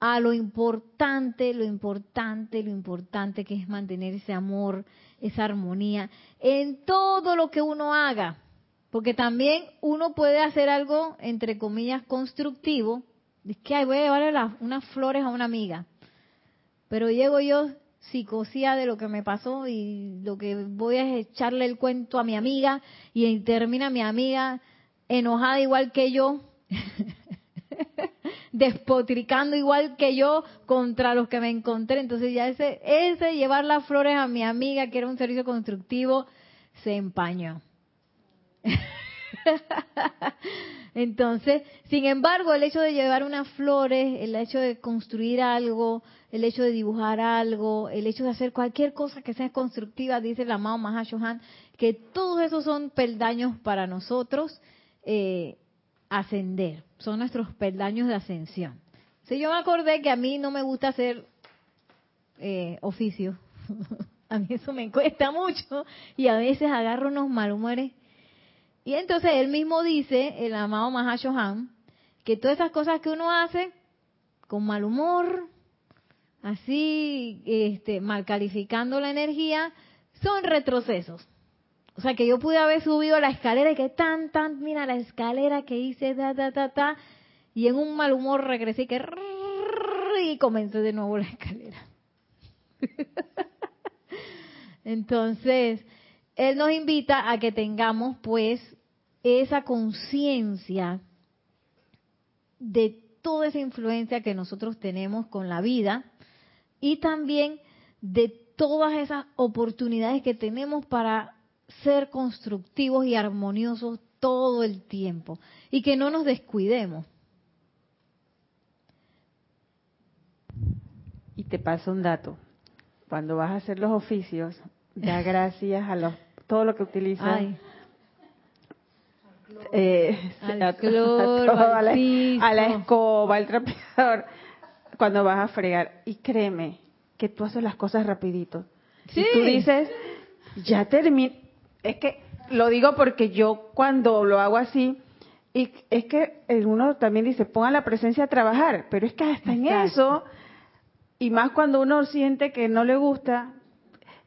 a lo importante, lo importante, lo importante que es mantener ese amor, esa armonía en todo lo que uno haga. Porque también uno puede hacer algo, entre comillas, constructivo. Es que ay, voy a llevarle las- unas flores a una amiga. Pero llego yo psicosía de lo que me pasó y lo que voy a es echarle el cuento a mi amiga y termina mi amiga enojada igual que yo, despotricando igual que yo contra los que me encontré. Entonces ya ese, ese llevar las flores a mi amiga, que era un servicio constructivo, se empañó. Entonces, sin embargo, el hecho de llevar unas flores, el hecho de construir algo, el hecho de dibujar algo, el hecho de hacer cualquier cosa que sea constructiva, dice el amado Mahashohan, que todos esos son peldaños para nosotros eh, ascender, son nuestros peldaños de ascensión. Si yo me acordé que a mí no me gusta hacer eh, oficio, a mí eso me cuesta mucho y a veces agarro unos malhumores. Y entonces él mismo dice, el amado Mahashohan, que todas esas cosas que uno hace con mal humor, así, este, mal calificando la energía, son retrocesos. O sea, que yo pude haber subido la escalera y que tan, tan, mira la escalera que hice, ta, ta, ta, ta, y en un mal humor regresé y que comencé de nuevo la escalera. Entonces, él nos invita a que tengamos pues esa conciencia de toda esa influencia que nosotros tenemos con la vida y también de todas esas oportunidades que tenemos para ser constructivos y armoniosos todo el tiempo y que no nos descuidemos. Y te paso un dato. Cuando vas a hacer los oficios, da gracias a los, todo lo que utilizas. Eh, a, la, piso. a la escoba, al trapeador, cuando vas a fregar. Y créeme que tú haces las cosas rapidito. Sí. Y tú dices, ya terminé. Es que lo digo porque yo cuando lo hago así, y es que uno también dice, ponga la presencia a trabajar, pero es que hasta en Exacto. eso, y más cuando uno siente que no le gusta,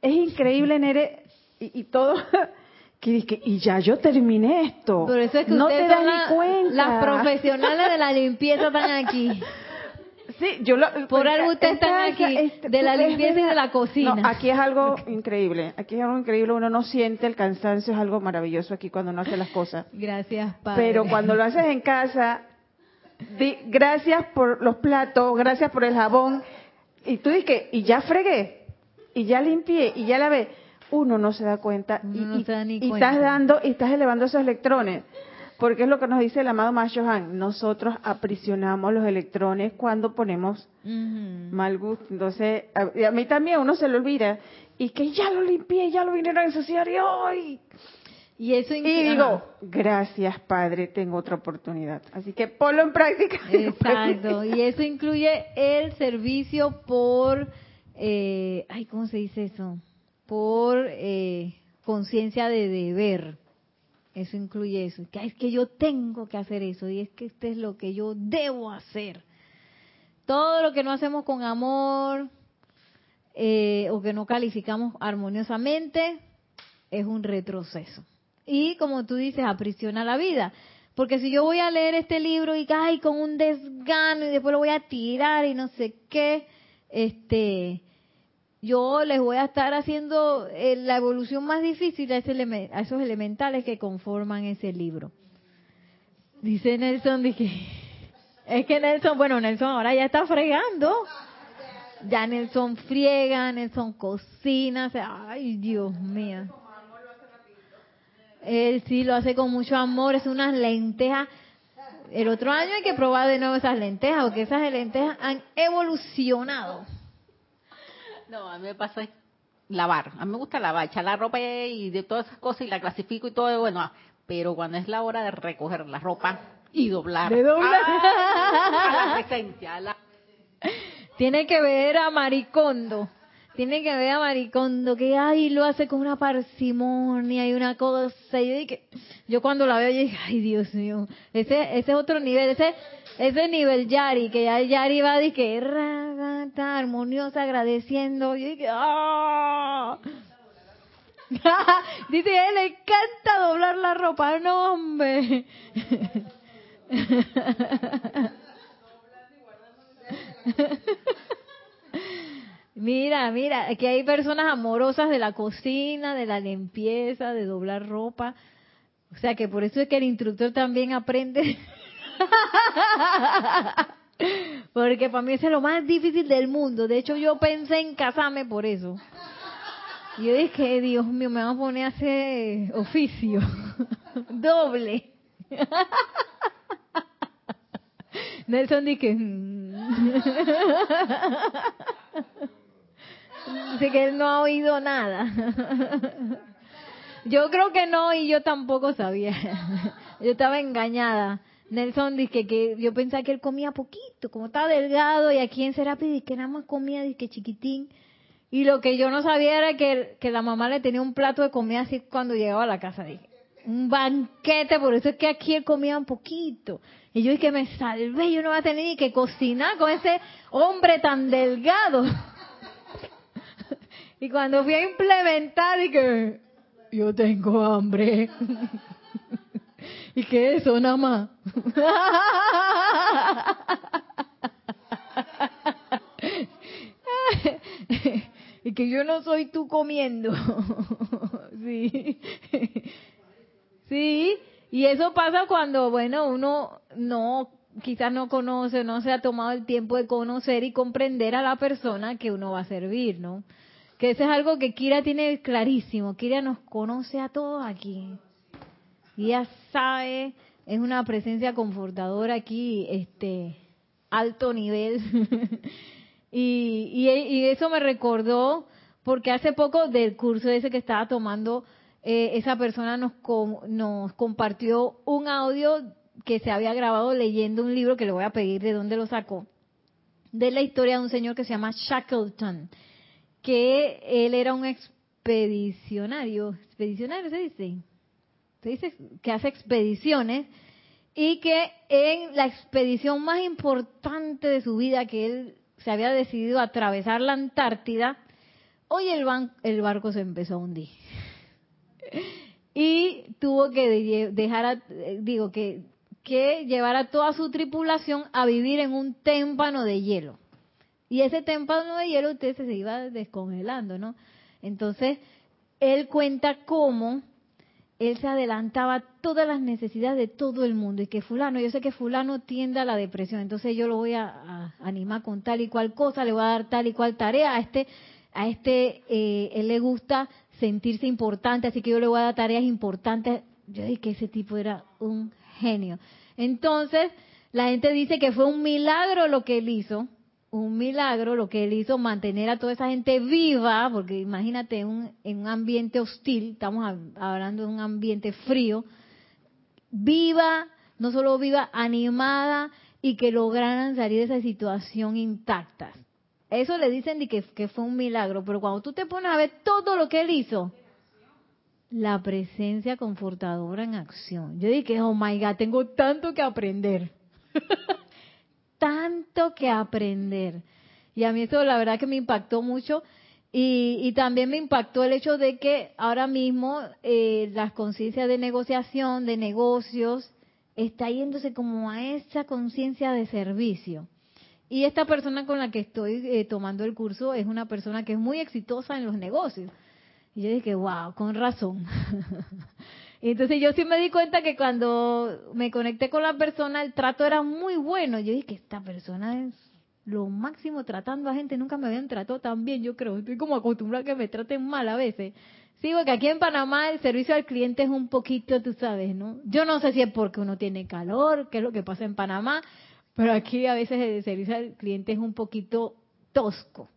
es increíble, Nere, y, y todo, que dice, y ya yo terminé esto. Por eso es que no te das ni cuenta. las profesionales de la limpieza están aquí. Sí, yo lo, Por algo ustedes están aquí, este, de la limpieza y de la cocina. No, aquí es algo increíble. Aquí es algo increíble. Uno no siente el cansancio, es algo maravilloso aquí cuando uno hace las cosas. Gracias, Padre. Pero cuando lo haces en casa, di gracias por los platos, gracias por el jabón. Y tú dices, y ya fregué, y ya limpié, y ya lavé. Uno no se da cuenta. Y, no y- se da ni y cuenta. estás dando, y estás elevando esos electrones. Porque es lo que nos dice el amado Mashohan. Nosotros aprisionamos los electrones cuando ponemos mal gusto. Entonces, a, a mí también uno se lo olvida. Y que ya lo limpié, ya lo vinieron a ensuciar y hoy. Y eso Y digo, gracias Padre, tengo otra oportunidad. Así que ponlo en práctica. Exacto, y eso incluye el servicio por, eh, ay, ¿cómo se dice eso? Por eh, conciencia de deber. Eso incluye eso. Que "Ay, es que yo tengo que hacer eso y es que este es lo que yo debo hacer. Todo lo que no hacemos con amor eh, o que no calificamos armoniosamente es un retroceso. Y como tú dices, aprisiona la vida. Porque si yo voy a leer este libro y ay, con un desgano y después lo voy a tirar y no sé qué, este, yo les voy a estar haciendo eh, la evolución más difícil a, ese a esos elementales que conforman ese libro. Dice Nelson, dije, es que Nelson, bueno, Nelson ahora ya está fregando. Ya Nelson friega, Nelson cocina, ay Dios mío. Él sí lo hace con mucho amor, es unas lentejas. El otro año hay que probar de nuevo esas lentejas, porque esas lentejas han evolucionado. No, a mí me pasa es lavar. A mí me gusta lavar, echar la ropa y de todas esas cosas y la clasifico y todo, bueno, ah, pero cuando es la hora de recoger la ropa y doblar. De doblar. ¡ah! a la presencia, a la- Tiene que ver a Maricondo. Tiene que ver a Maricondo, que ay, lo hace con una parsimonia y una cosa. Y yo, dije, yo cuando la veo, yo dije, ay, Dios mío, ese, ese es otro nivel, ese, ese nivel Yari, que ya Yari va de que ra, ta, armoniosa, agradeciendo. Yo dije, ¡ah! Dice, él le encanta doblar la ropa, no, hombre. Mira, mira, aquí hay personas amorosas de la cocina, de la limpieza, de doblar ropa. O sea que por eso es que el instructor también aprende. Porque para mí es lo más difícil del mundo. De hecho, yo pensé en casarme por eso. Y Yo dije, Dios mío, me van a poner a hacer oficio. Doble. Nelson dice "Mm". Dice que él no ha oído nada. Yo creo que no y yo tampoco sabía. yo estaba engañada. Nelson dice que yo pensaba que él comía poquito, como estaba delgado y aquí en Serapi que nada más comía que chiquitín. Y lo que yo no sabía era que, que la mamá le tenía un plato de comida así cuando llegaba a la casa. Dije, un banquete, por eso es que aquí él comía un poquito. Y yo dije, me salvé, yo no voy a tener ni que cocinar con ese hombre tan delgado. y cuando fui a implementar, dije, yo tengo hambre. ¿Y qué es eso, nada más? y que yo no soy tú comiendo. sí. sí, y eso pasa cuando, bueno, uno no, quizás no conoce, no se ha tomado el tiempo de conocer y comprender a la persona que uno va a servir, ¿no? Que eso es algo que Kira tiene clarísimo. Kira nos conoce a todos aquí. Y ya sabe, es una presencia confortadora aquí, este, alto nivel. y, y, eso me recordó, porque hace poco del curso ese que estaba tomando, eh, esa persona nos, nos compartió un audio que se había grabado leyendo un libro que le voy a pedir de dónde lo sacó, de la historia de un señor que se llama Shackleton, que él era un expedicionario, expedicionario se dice, se dice que hace expediciones y que en la expedición más importante de su vida, que él se había decidido atravesar la Antártida, hoy el, el barco se empezó a hundir. y tuvo que dejar, a, digo, que, que llevar a toda su tripulación a vivir en un témpano de hielo. Y ese témpano de hielo usted se iba descongelando, ¿no? Entonces, él cuenta cómo él se adelantaba todas las necesidades de todo el mundo y que fulano, yo sé que fulano tiende a la depresión, entonces yo lo voy a, animar con tal y cual cosa, le voy a dar tal y cual tarea a este, a este, eh, él le gusta sentirse importante, así que yo le voy a dar tareas importantes. Yo dije que ese tipo era un genio. Entonces, la gente dice que fue un milagro lo que él hizo, un milagro lo que él hizo mantener a toda esa gente viva, porque imagínate en un ambiente hostil, estamos hablando de un ambiente frío, viva, no solo viva, animada y que lograran salir de esa situación intactas. Eso le dicen de que, que fue un milagro, pero cuando tú te pones a ver todo lo que él hizo, la presencia confortadora en acción. Yo dije, oh my God, tengo tanto que aprender. tanto que aprender. Y a mí eso la verdad que me impactó mucho. Y, también me impactó el hecho de que ahora mismo eh, las conciencias de negociación, de negocios, está yéndose como a esa conciencia de servicio. Y esta persona con la que estoy eh, tomando el curso es una persona que es muy exitosa en los negocios. Y yo dije, wow, con razón. Entonces yo sí me di cuenta que cuando me conecté con la persona, el trato era muy bueno. Yo dije que esta persona es lo máximo tratando a gente. Nunca me habían tratado tan bien, yo creo. Estoy como acostumbrada a que me traten mal a veces. Sí, porque aquí en Panamá el servicio al cliente es un poquito, tú sabes, ¿no? Yo no sé si es porque uno tiene calor, qué es lo que pasa en Panamá, pero aquí a veces el servicio al cliente es un poquito tosco,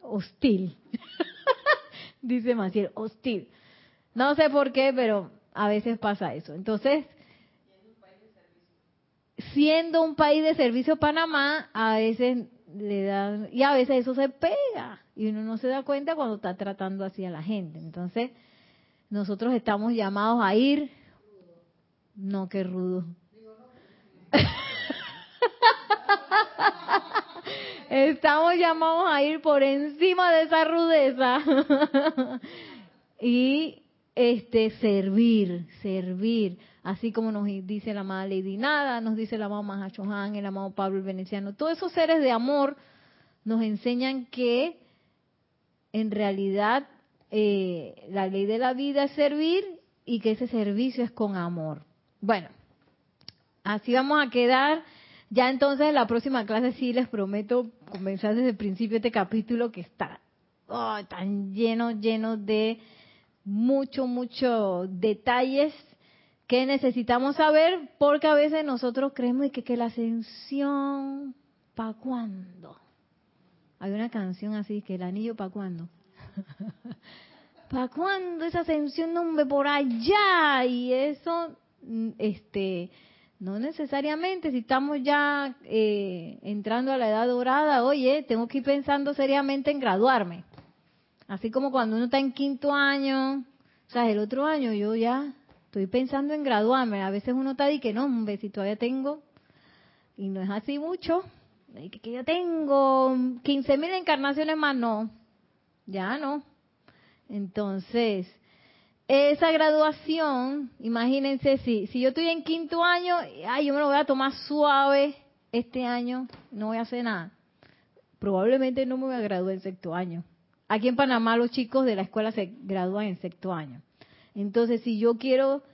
hostil. Dice Maciel, hostil. No sé por qué, pero a veces pasa eso. Entonces, siendo un país de servicio Panamá, a veces le dan, y a veces eso se pega, y uno no se da cuenta cuando está tratando así a la gente. Entonces, nosotros estamos llamados a ir, no que rudo. Estamos llamados a ir por encima de esa rudeza y este servir, servir, así como nos dice la amada Lady Nada, nos dice la amado Mahachohan, el amado Pablo el Veneciano, todos esos seres de amor nos enseñan que en realidad eh, la ley de la vida es servir y que ese servicio es con amor. Bueno, así vamos a quedar. Ya entonces en la próxima clase sí les prometo comenzar desde el principio este capítulo que está oh, tan lleno, lleno de mucho, mucho detalles que necesitamos saber porque a veces nosotros creemos que, que la ascensión, ¿para cuándo? Hay una canción así, que el anillo, ¿para cuándo? ¿Para cuándo esa ascensión, no hombre, por allá? Y eso mm, este, no necesariamente, si estamos ya eh, entrando a la edad dorada, oye, tengo que ir pensando seriamente en graduarme. Así como cuando uno está en quinto año, o sea, el otro año yo ya estoy pensando en graduarme. A veces uno está y que no, hombre, si todavía tengo, y no es así mucho, que, que yo tengo 15 mil encarnaciones más, no, ya no. Entonces, esa graduación, imagínense si, si yo estoy en quinto año, ay, yo me lo voy a tomar suave este año, no voy a hacer nada. Probablemente no me voy a graduar en sexto año. Aquí en Panamá los chicos de la escuela se gradúan en sexto año. Entonces, si yo quiero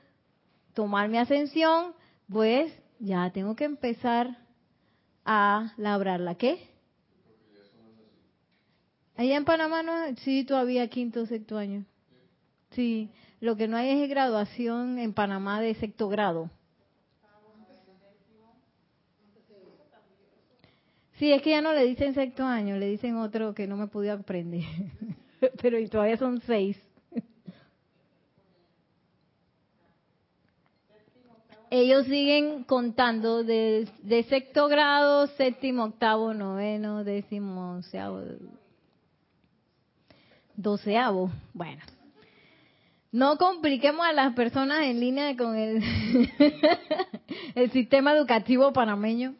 tomar mi ascensión, pues ya tengo que empezar a labrar la qué. Allá en Panamá no, sí, todavía quinto, sexto año. Sí, lo que no hay es graduación en Panamá de sexto grado. Sí, es que ya no le dicen sexto año, le dicen otro que no me pude aprender. Pero y todavía son seis. Ellos siguen contando de, de sexto grado, séptimo, octavo, noveno, décimo, onceavo, doceavo. Bueno, no compliquemos a las personas en línea con el, el sistema educativo panameño.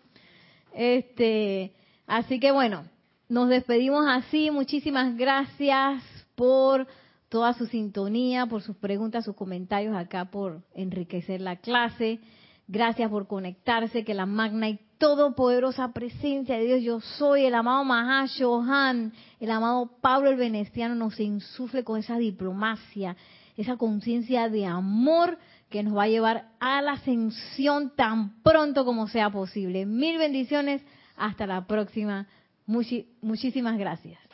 Este, así que bueno, nos despedimos así. Muchísimas gracias por toda su sintonía, por sus preguntas, sus comentarios acá, por enriquecer la clase. Gracias por conectarse, que la magna y todopoderosa presencia de Dios, yo soy el amado Mahashohan, el amado Pablo el Veneciano, nos insufle con esa diplomacia, esa conciencia de amor que nos va a llevar a la ascensión tan pronto como sea posible. Mil bendiciones, hasta la próxima. muchísimas gracias.